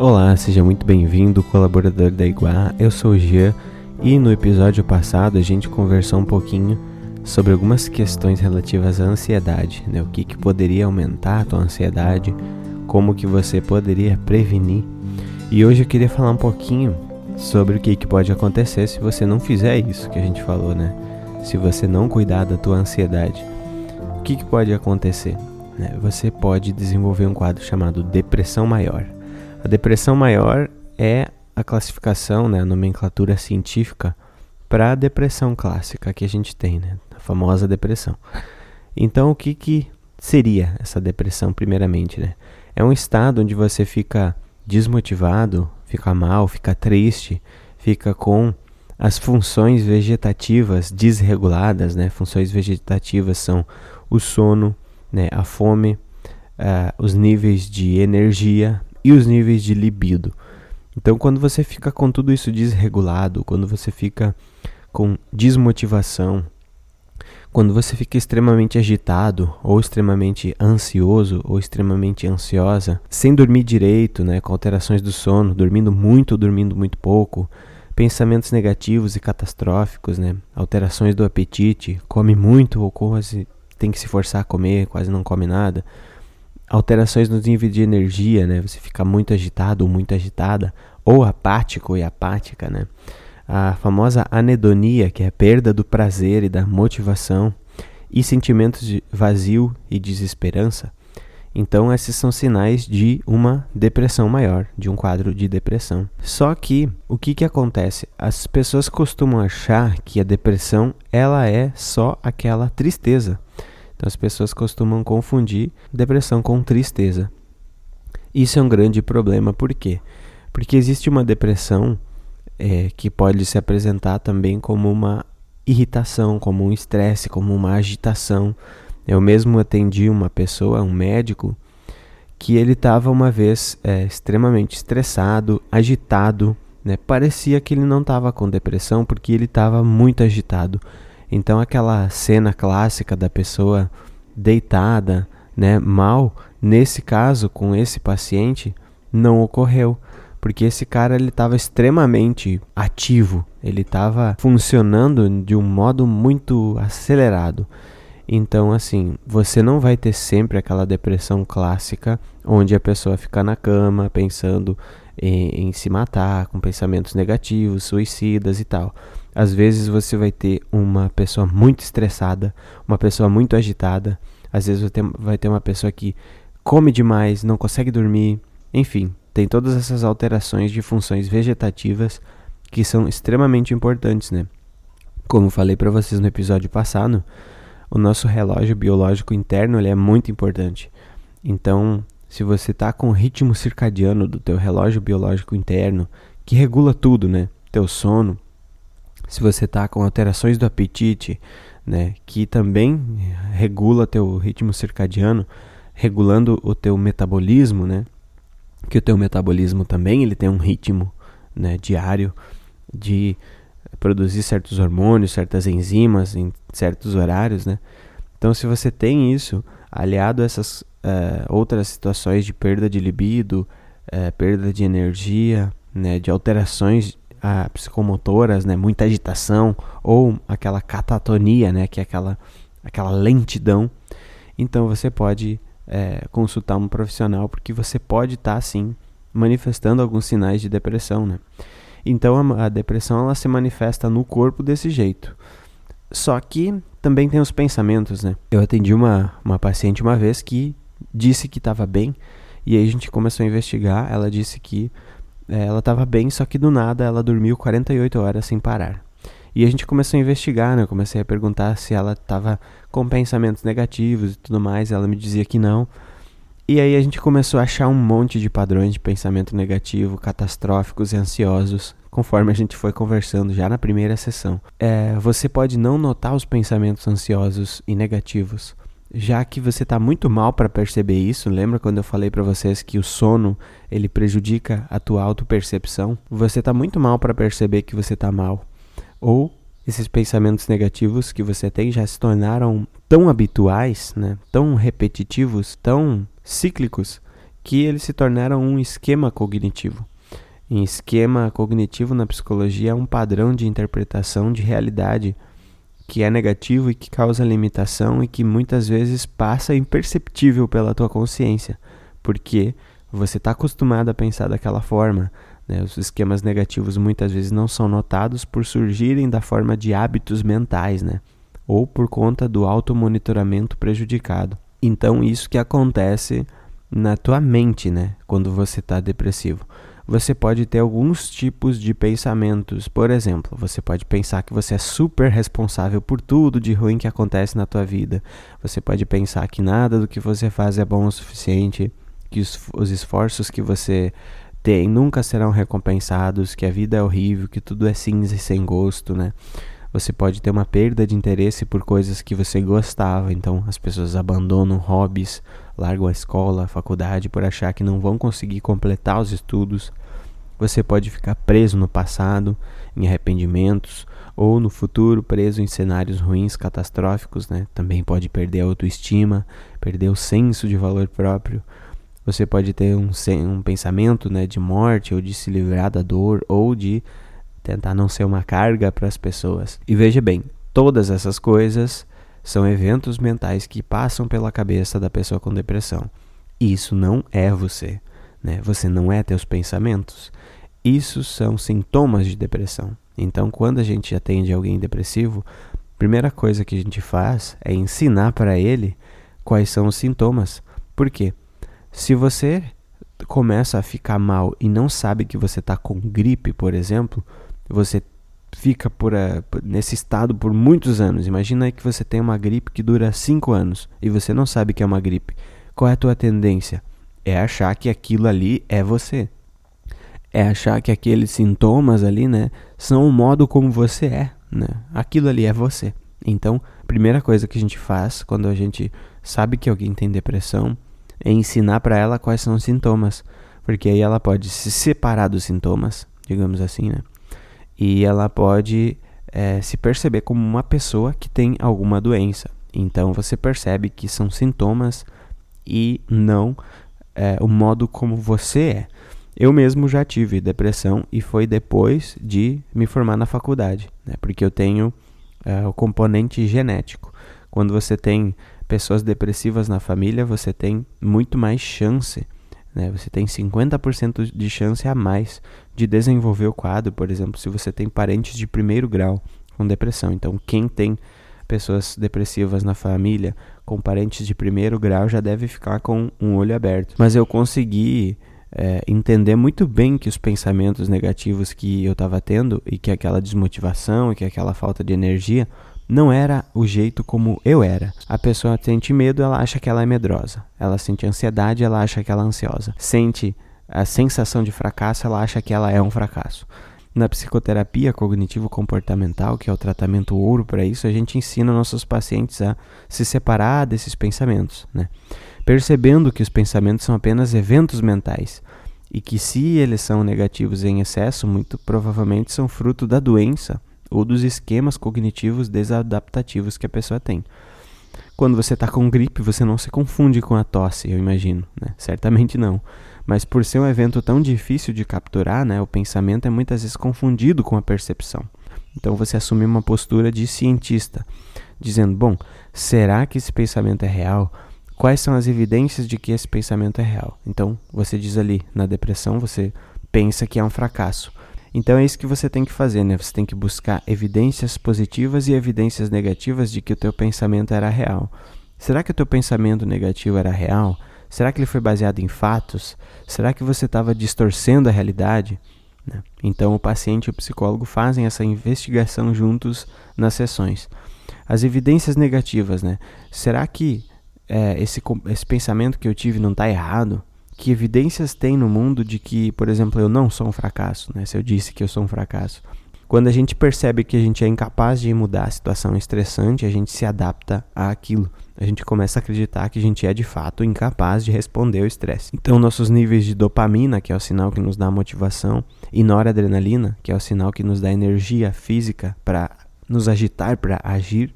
Olá, seja muito bem-vindo, colaborador da Iguá. Eu sou o Jean e no episódio passado a gente conversou um pouquinho sobre algumas questões relativas à ansiedade, né? O que, que poderia aumentar a tua ansiedade, como que você poderia prevenir. E hoje eu queria falar um pouquinho sobre o que, que pode acontecer se você não fizer isso que a gente falou, né? Se você não cuidar da tua ansiedade, o que, que pode acontecer? Né? Você pode desenvolver um quadro chamado depressão maior. A depressão maior é a classificação, né, a nomenclatura científica para a depressão clássica que a gente tem, né, a famosa depressão. Então, o que, que seria essa depressão, primeiramente? Né? É um estado onde você fica desmotivado, fica mal, fica triste, fica com as funções vegetativas desreguladas, né? Funções vegetativas são o sono, né? a fome, uh, os níveis de energia, e os níveis de libido. Então, quando você fica com tudo isso desregulado, quando você fica com desmotivação, quando você fica extremamente agitado, ou extremamente ansioso, ou extremamente ansiosa, sem dormir direito, né, com alterações do sono, dormindo muito ou dormindo muito pouco, pensamentos negativos e catastróficos, né, alterações do apetite, come muito ou quase tem que se forçar a comer, quase não come nada, alterações no nível de energia, né? Você fica muito agitado ou muito agitada, ou apático e apática, né? A famosa anedonia, que é a perda do prazer e da motivação, e sentimentos de vazio e desesperança. Então, esses são sinais de uma depressão maior, de um quadro de depressão. Só que o que, que acontece? As pessoas costumam achar que a depressão ela é só aquela tristeza. Então as pessoas costumam confundir depressão com tristeza. Isso é um grande problema, por quê? Porque existe uma depressão é, que pode se apresentar também como uma irritação, como um estresse, como uma agitação. Eu mesmo atendi uma pessoa, um médico, que ele estava uma vez é, extremamente estressado, agitado, né? parecia que ele não estava com depressão porque ele estava muito agitado. Então aquela cena clássica da pessoa deitada, né, mal, nesse caso com esse paciente não ocorreu, porque esse cara ele estava extremamente ativo, ele estava funcionando de um modo muito acelerado. Então, assim, você não vai ter sempre aquela depressão clássica onde a pessoa fica na cama pensando em, em se matar, com pensamentos negativos, suicidas e tal. Às vezes você vai ter uma pessoa muito estressada, uma pessoa muito agitada. Às vezes vai ter, uma pessoa que come demais, não consegue dormir. Enfim, tem todas essas alterações de funções vegetativas que são extremamente importantes, né? Como falei para vocês no episódio passado, o nosso relógio biológico interno ele é muito importante. Então, se você tá com o ritmo circadiano do teu relógio biológico interno, que regula tudo, né? Teu sono, se você está com alterações do apetite, né, que também regula teu ritmo circadiano, regulando o teu metabolismo, né, que o teu metabolismo também ele tem um ritmo, né, diário de produzir certos hormônios, certas enzimas em certos horários, né. Então, se você tem isso aliado a essas uh, outras situações de perda de libido, uh, perda de energia, né, de alterações a psicomotoras, né, muita agitação ou aquela catatonia, né, que é aquela, aquela lentidão, então você pode é, consultar um profissional porque você pode estar tá, sim manifestando alguns sinais de depressão, né? Então a, a depressão ela se manifesta no corpo desse jeito. Só que também tem os pensamentos, né? Eu atendi uma, uma paciente uma vez que disse que estava bem e aí a gente começou a investigar. Ela disse que ela estava bem, só que do nada ela dormiu 48 horas sem parar. E a gente começou a investigar, né? Eu comecei a perguntar se ela estava com pensamentos negativos e tudo mais. Ela me dizia que não. E aí a gente começou a achar um monte de padrões de pensamento negativo, catastróficos e ansiosos, conforme a gente foi conversando já na primeira sessão. É, você pode não notar os pensamentos ansiosos e negativos, já que você está muito mal para perceber isso, lembra quando eu falei para vocês que o sono ele prejudica a tua autopercepção? Você está muito mal para perceber que você está mal, ou esses pensamentos negativos que você tem já se tornaram tão habituais, né, tão repetitivos, tão cíclicos, que eles se tornaram um esquema cognitivo. Em esquema cognitivo na psicologia é um padrão de interpretação de realidade que é negativo e que causa limitação e que muitas vezes passa imperceptível pela tua consciência, porque você está acostumado a pensar daquela forma. Né? Os esquemas negativos muitas vezes não são notados por surgirem da forma de hábitos mentais, né? ou por conta do automonitoramento prejudicado. Então, isso que acontece na tua mente, né? quando você está depressivo você pode ter alguns tipos de pensamentos. Por exemplo, você pode pensar que você é super responsável por tudo de ruim que acontece na tua vida. Você pode pensar que nada do que você faz é bom o suficiente, que os, os esforços que você tem nunca serão recompensados, que a vida é horrível, que tudo é cinza e sem gosto, né? Você pode ter uma perda de interesse por coisas que você gostava, então as pessoas abandonam hobbies, largam a escola, a faculdade por achar que não vão conseguir completar os estudos. Você pode ficar preso no passado, em arrependimentos, ou no futuro preso em cenários ruins, catastróficos, né? Também pode perder a autoestima, perder o senso de valor próprio. Você pode ter um, um pensamento né, de morte, ou de se livrar da dor, ou de tentar não ser uma carga para as pessoas. E veja bem, todas essas coisas são eventos mentais que passam pela cabeça da pessoa com depressão. Isso não é você. Né? Você não é teus pensamentos. Isso são sintomas de depressão. Então, quando a gente atende alguém depressivo, a primeira coisa que a gente faz é ensinar para ele quais são os sintomas. Por quê? Se você começa a ficar mal e não sabe que você está com gripe, por exemplo, você fica por, uh, nesse estado por muitos anos. Imagina que você tem uma gripe que dura 5 anos e você não sabe que é uma gripe. Qual é a tua tendência? É achar que aquilo ali é você é achar que aqueles sintomas ali, né, são o modo como você é, né? Aquilo ali é você. Então, primeira coisa que a gente faz quando a gente sabe que alguém tem depressão é ensinar para ela quais são os sintomas, porque aí ela pode se separar dos sintomas, digamos assim, né? E ela pode é, se perceber como uma pessoa que tem alguma doença. Então, você percebe que são sintomas e não é, o modo como você é. Eu mesmo já tive depressão e foi depois de me formar na faculdade, né? porque eu tenho uh, o componente genético. Quando você tem pessoas depressivas na família, você tem muito mais chance, né? você tem 50% de chance a mais de desenvolver o quadro, por exemplo, se você tem parentes de primeiro grau com depressão. Então, quem tem pessoas depressivas na família com parentes de primeiro grau já deve ficar com um olho aberto. Mas eu consegui é, entender muito bem que os pensamentos negativos que eu estava tendo e que aquela desmotivação e que aquela falta de energia não era o jeito como eu era. A pessoa sente medo, ela acha que ela é medrosa. Ela sente ansiedade, ela acha que ela é ansiosa. Sente a sensação de fracasso, ela acha que ela é um fracasso. Na psicoterapia cognitivo-comportamental, que é o tratamento ouro para isso, a gente ensina nossos pacientes a se separar desses pensamentos, né? percebendo que os pensamentos são apenas eventos mentais e que, se eles são negativos em excesso, muito provavelmente são fruto da doença ou dos esquemas cognitivos desadaptativos que a pessoa tem. Quando você está com gripe, você não se confunde com a tosse, eu imagino, né? Certamente não. Mas por ser um evento tão difícil de capturar, né, o pensamento é muitas vezes confundido com a percepção. Então você assume uma postura de cientista, dizendo: bom, será que esse pensamento é real? Quais são as evidências de que esse pensamento é real? Então, você diz ali, na depressão, você pensa que é um fracasso. Então é isso que você tem que fazer, né? Você tem que buscar evidências positivas e evidências negativas de que o teu pensamento era real. Será que o teu pensamento negativo era real? Será que ele foi baseado em fatos? Será que você estava distorcendo a realidade? Né? Então o paciente e o psicólogo fazem essa investigação juntos nas sessões. As evidências negativas, né? Será que é, esse, esse pensamento que eu tive não está errado? Que evidências tem no mundo de que, por exemplo, eu não sou um fracasso, né? Se eu disse que eu sou um fracasso. Quando a gente percebe que a gente é incapaz de mudar a situação estressante, a gente se adapta àquilo. A gente começa a acreditar que a gente é de fato incapaz de responder ao estresse. Então, nossos níveis de dopamina, que é o sinal que nos dá motivação, e noradrenalina, que é o sinal que nos dá energia física para nos agitar, para agir,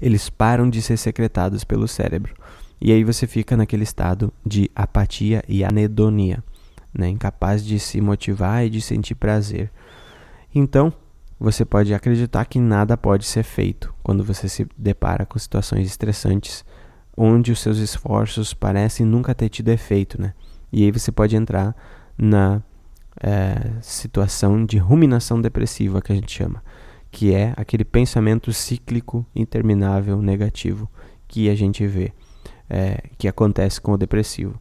eles param de ser secretados pelo cérebro. E aí você fica naquele estado de apatia e anedonia, né? incapaz de se motivar e de sentir prazer. Então, você pode acreditar que nada pode ser feito quando você se depara com situações estressantes, onde os seus esforços parecem nunca ter tido efeito, né? E aí você pode entrar na é, situação de ruminação depressiva que a gente chama, que é aquele pensamento cíclico interminável negativo que a gente vê, é, que acontece com o depressivo.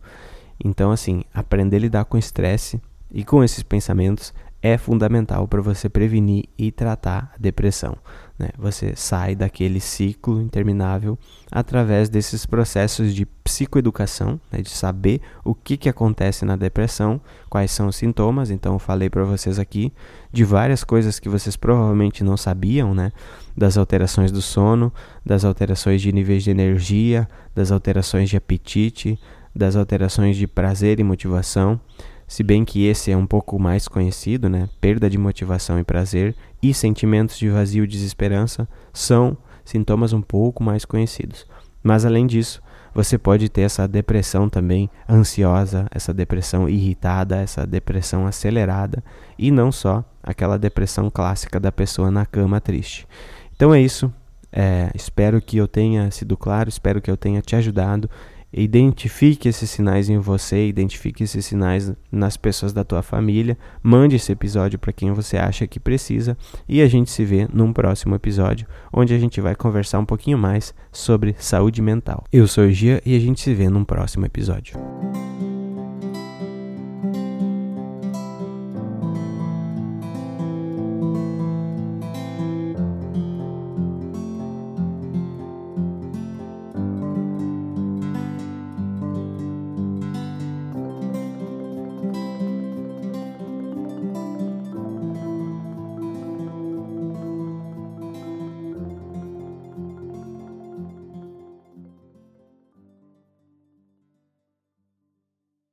Então, assim, aprender a lidar com estresse e com esses pensamentos é fundamental para você prevenir e tratar a depressão. Né? Você sai daquele ciclo interminável através desses processos de psicoeducação, né? de saber o que, que acontece na depressão, quais são os sintomas. Então, eu falei para vocês aqui de várias coisas que vocês provavelmente não sabiam, né? das alterações do sono, das alterações de níveis de energia, das alterações de apetite, das alterações de prazer e motivação se bem que esse é um pouco mais conhecido, né? Perda de motivação e prazer e sentimentos de vazio e desesperança são sintomas um pouco mais conhecidos. Mas além disso, você pode ter essa depressão também ansiosa, essa depressão irritada, essa depressão acelerada e não só aquela depressão clássica da pessoa na cama triste. Então é isso. É, espero que eu tenha sido claro, espero que eu tenha te ajudado. Identifique esses sinais em você, identifique esses sinais nas pessoas da tua família. Mande esse episódio para quem você acha que precisa e a gente se vê num próximo episódio, onde a gente vai conversar um pouquinho mais sobre saúde mental. Eu sou o Gia e a gente se vê num próximo episódio.